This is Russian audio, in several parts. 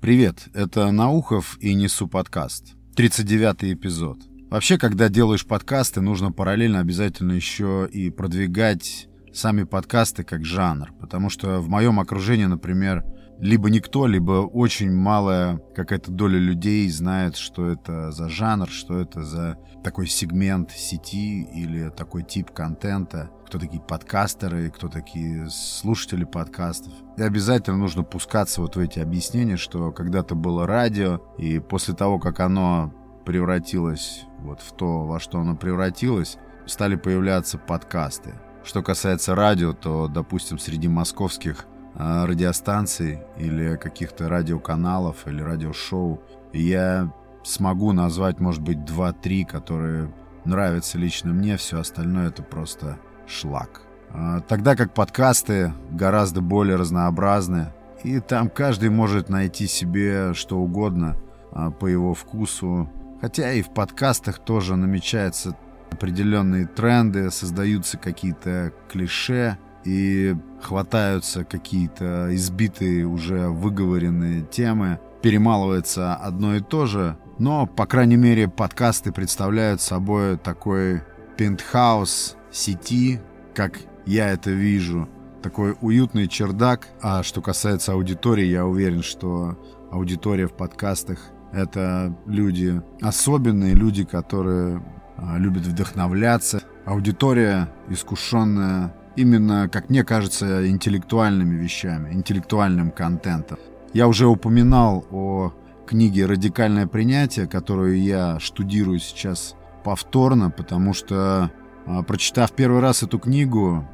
Привет, это Наухов и Несу подкаст. 39 эпизод. Вообще, когда делаешь подкасты, нужно параллельно обязательно еще и продвигать сами подкасты как жанр. Потому что в моем окружении, например, либо никто, либо очень малая какая-то доля людей знает, что это за жанр, что это за такой сегмент сети или такой тип контента, кто такие подкастеры, кто такие слушатели подкастов. И обязательно нужно пускаться вот в эти объяснения, что когда-то было радио, и после того, как оно превратилось вот в то, во что оно превратилось, стали появляться подкасты. Что касается радио, то, допустим, среди московских радиостанций или каких-то радиоканалов или радиошоу, я смогу назвать, может быть, два-три, которые нравятся лично мне, все остальное это просто шлак. А, тогда как подкасты гораздо более разнообразны, и там каждый может найти себе что угодно а, по его вкусу. Хотя и в подкастах тоже намечаются определенные тренды, создаются какие-то клише, и хватаются какие-то избитые уже выговоренные темы, перемалывается одно и то же, но, по крайней мере, подкасты представляют собой такой пентхаус сети, как я это вижу, такой уютный чердак. А что касается аудитории, я уверен, что аудитория в подкастах — это люди особенные, люди, которые а, любят вдохновляться. Аудитория искушенная именно, как мне кажется, интеллектуальными вещами, интеллектуальным контентом. Я уже упоминал о книге «Радикальное принятие», которую я штудирую сейчас повторно, потому что, а, прочитав первый раз эту книгу,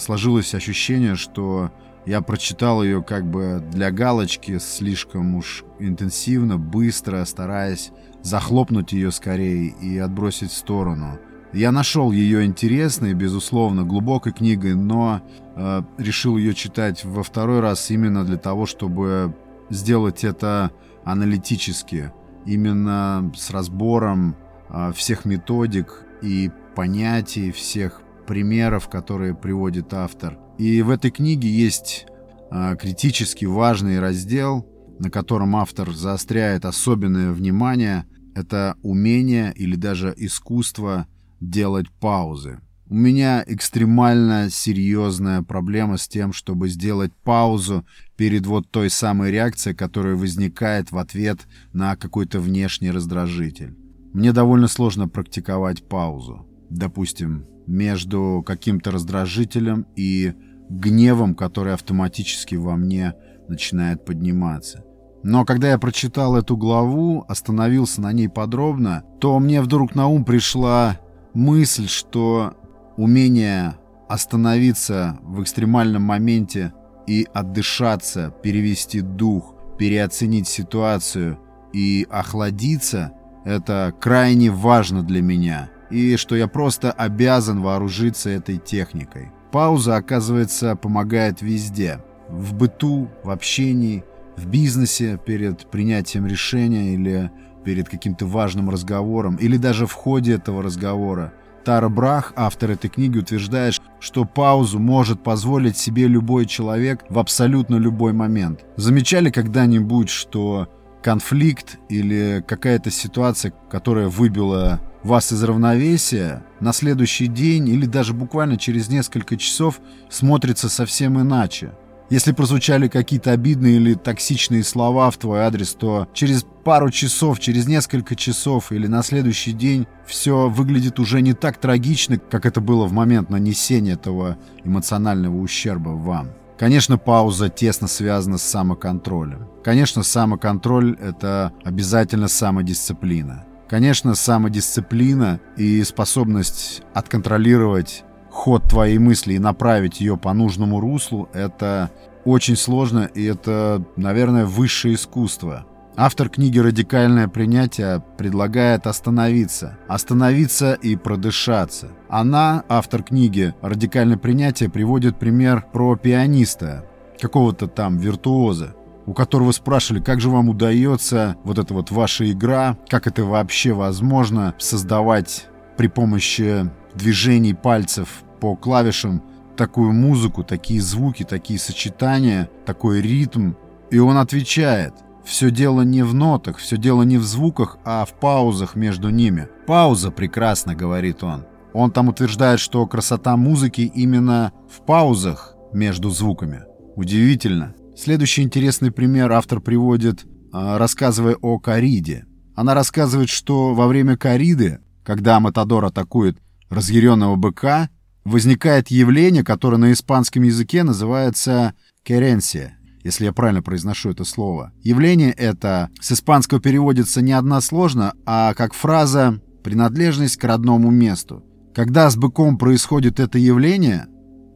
сложилось ощущение, что я прочитал ее как бы для галочки, слишком уж интенсивно, быстро, стараясь захлопнуть ее скорее и отбросить в сторону – я нашел ее интересной, безусловно, глубокой книгой, но э, решил ее читать во второй раз именно для того, чтобы сделать это аналитически, именно с разбором э, всех методик и понятий, всех примеров, которые приводит автор. И в этой книге есть э, критически важный раздел, на котором автор заостряет особенное внимание. Это умение или даже искусство делать паузы. У меня экстремально серьезная проблема с тем, чтобы сделать паузу перед вот той самой реакцией, которая возникает в ответ на какой-то внешний раздражитель. Мне довольно сложно практиковать паузу. Допустим, между каким-то раздражителем и гневом, который автоматически во мне начинает подниматься. Но когда я прочитал эту главу, остановился на ней подробно, то мне вдруг на ум пришла мысль, что умение остановиться в экстремальном моменте и отдышаться, перевести дух, переоценить ситуацию и охладиться, это крайне важно для меня. И что я просто обязан вооружиться этой техникой. Пауза, оказывается, помогает везде. В быту, в общении, в бизнесе перед принятием решения или перед каким-то важным разговором или даже в ходе этого разговора. Тара Брах, автор этой книги, утверждает, что паузу может позволить себе любой человек в абсолютно любой момент. Замечали когда-нибудь, что конфликт или какая-то ситуация, которая выбила вас из равновесия, на следующий день или даже буквально через несколько часов смотрится совсем иначе. Если прозвучали какие-то обидные или токсичные слова в твой адрес, то через пару часов, через несколько часов или на следующий день все выглядит уже не так трагично, как это было в момент нанесения этого эмоционального ущерба вам. Конечно, пауза тесно связана с самоконтролем. Конечно, самоконтроль — это обязательно самодисциплина. Конечно, самодисциплина и способность отконтролировать ход твоей мысли и направить ее по нужному руслу, это очень сложно, и это, наверное, высшее искусство. Автор книги «Радикальное принятие» предлагает остановиться. Остановиться и продышаться. Она, автор книги «Радикальное принятие», приводит пример про пианиста, какого-то там виртуоза, у которого спрашивали, как же вам удается вот эта вот ваша игра, как это вообще возможно создавать при помощи движений пальцев по клавишам такую музыку, такие звуки, такие сочетания, такой ритм. И он отвечает, все дело не в нотах, все дело не в звуках, а в паузах между ними. Пауза прекрасно, говорит он. Он там утверждает, что красота музыки именно в паузах между звуками. Удивительно. Следующий интересный пример автор приводит, а, рассказывая о кориде. Она рассказывает, что во время кориды, когда Матадор атакует разъяренного быка, возникает явление, которое на испанском языке называется керенсия, если я правильно произношу это слово. Явление это с испанского переводится не односложно, а как фраза «принадлежность к родному месту». Когда с быком происходит это явление,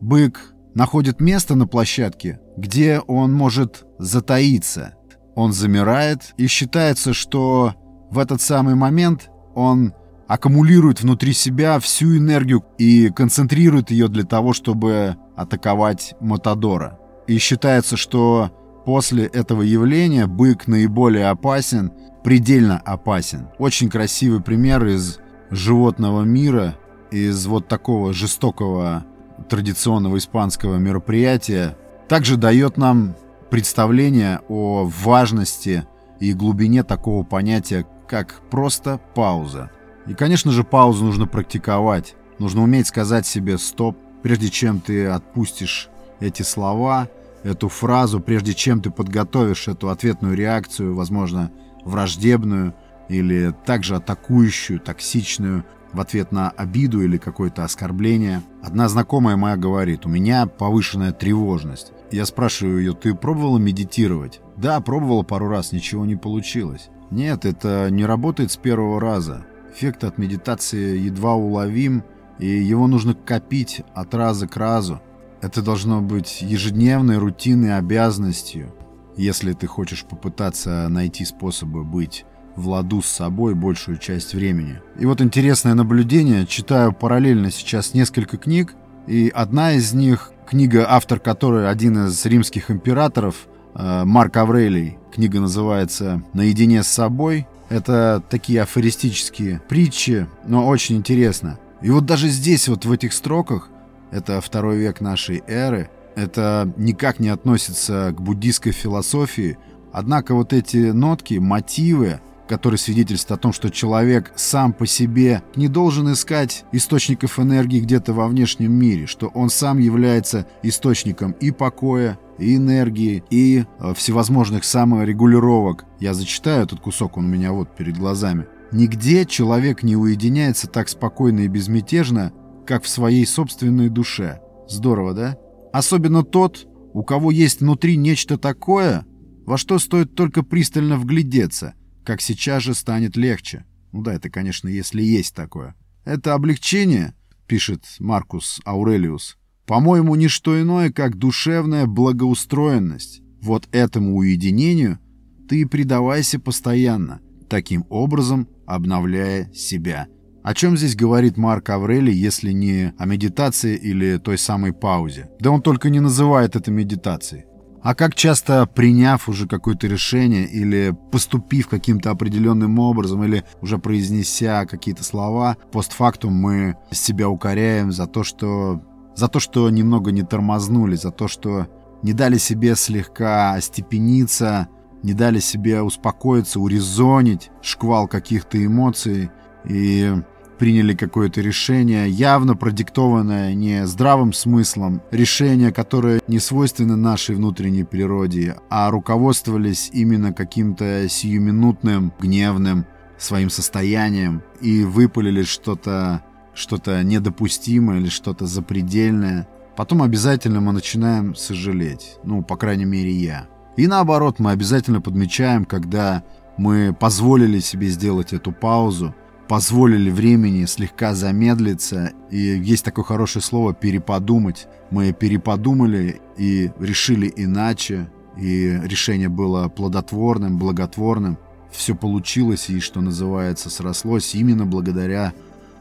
бык находит место на площадке, где он может затаиться. Он замирает, и считается, что в этот самый момент он аккумулирует внутри себя всю энергию и концентрирует ее для того, чтобы атаковать Матадора. И считается, что после этого явления бык наиболее опасен, предельно опасен. Очень красивый пример из животного мира, из вот такого жестокого традиционного испанского мероприятия, также дает нам представление о важности и глубине такого понятия, как просто пауза. И, конечно же, паузу нужно практиковать. Нужно уметь сказать себе «стоп», прежде чем ты отпустишь эти слова, эту фразу, прежде чем ты подготовишь эту ответную реакцию, возможно, враждебную или также атакующую, токсичную, в ответ на обиду или какое-то оскорбление. Одна знакомая моя говорит, у меня повышенная тревожность. Я спрашиваю ее, ты пробовала медитировать? Да, пробовала пару раз, ничего не получилось. Нет, это не работает с первого раза. Эффект от медитации едва уловим, и его нужно копить от раза к разу. Это должно быть ежедневной рутинной обязанностью, если ты хочешь попытаться найти способы быть в ладу с собой большую часть времени. И вот интересное наблюдение. Читаю параллельно сейчас несколько книг, и одна из них, книга, автор которой один из римских императоров, Марк Аврелий. Книга называется «Наедине с собой». Это такие афористические притчи, но очень интересно. И вот даже здесь, вот в этих строках, это второй век нашей эры, это никак не относится к буддийской философии, однако вот эти нотки, мотивы, который свидетельствует о том, что человек сам по себе не должен искать источников энергии где-то во внешнем мире, что он сам является источником и покоя, и энергии, и э, всевозможных саморегулировок. Я зачитаю этот кусок, он у меня вот перед глазами. Нигде человек не уединяется так спокойно и безмятежно, как в своей собственной душе. Здорово, да? Особенно тот, у кого есть внутри нечто такое, во что стоит только пристально вглядеться – как сейчас же станет легче. Ну да, это, конечно, если есть такое. Это облегчение, пишет Маркус Аурелиус, по-моему, не что иное, как душевная благоустроенность. Вот этому уединению ты и предавайся постоянно, таким образом обновляя себя. О чем здесь говорит Марк Аврелий, если не о медитации или той самой паузе? Да он только не называет это медитацией. А как часто, приняв уже какое-то решение или поступив каким-то определенным образом, или уже произнеся какие-то слова, постфактум мы себя укоряем за то, что за то, что немного не тормознули, за то, что не дали себе слегка остепениться, не дали себе успокоиться, урезонить шквал каких-то эмоций. И приняли какое-то решение, явно продиктованное не здравым смыслом, решение, которое не свойственно нашей внутренней природе, а руководствовались именно каким-то сиюминутным, гневным своим состоянием и выпалили что-то что-то недопустимое или что-то запредельное. Потом обязательно мы начинаем сожалеть. Ну, по крайней мере, я. И наоборот, мы обязательно подмечаем, когда мы позволили себе сделать эту паузу, позволили времени слегка замедлиться. И есть такое хорошее слово «переподумать». Мы переподумали и решили иначе. И решение было плодотворным, благотворным. Все получилось и, что называется, срослось именно благодаря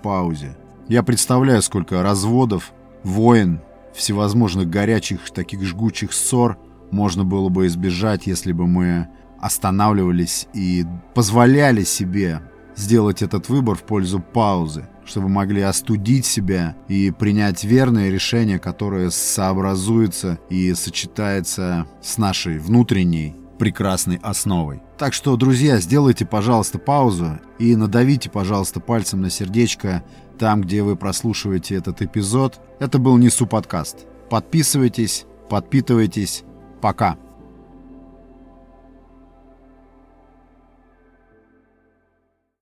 паузе. Я представляю, сколько разводов, войн, всевозможных горячих, таких жгучих ссор можно было бы избежать, если бы мы останавливались и позволяли себе сделать этот выбор в пользу паузы, чтобы могли остудить себя и принять верное решение, которое сообразуется и сочетается с нашей внутренней прекрасной основой. Так что, друзья, сделайте, пожалуйста, паузу и надавите, пожалуйста, пальцем на сердечко там, где вы прослушиваете этот эпизод. Это был Несу подкаст. Подписывайтесь, подпитывайтесь. Пока.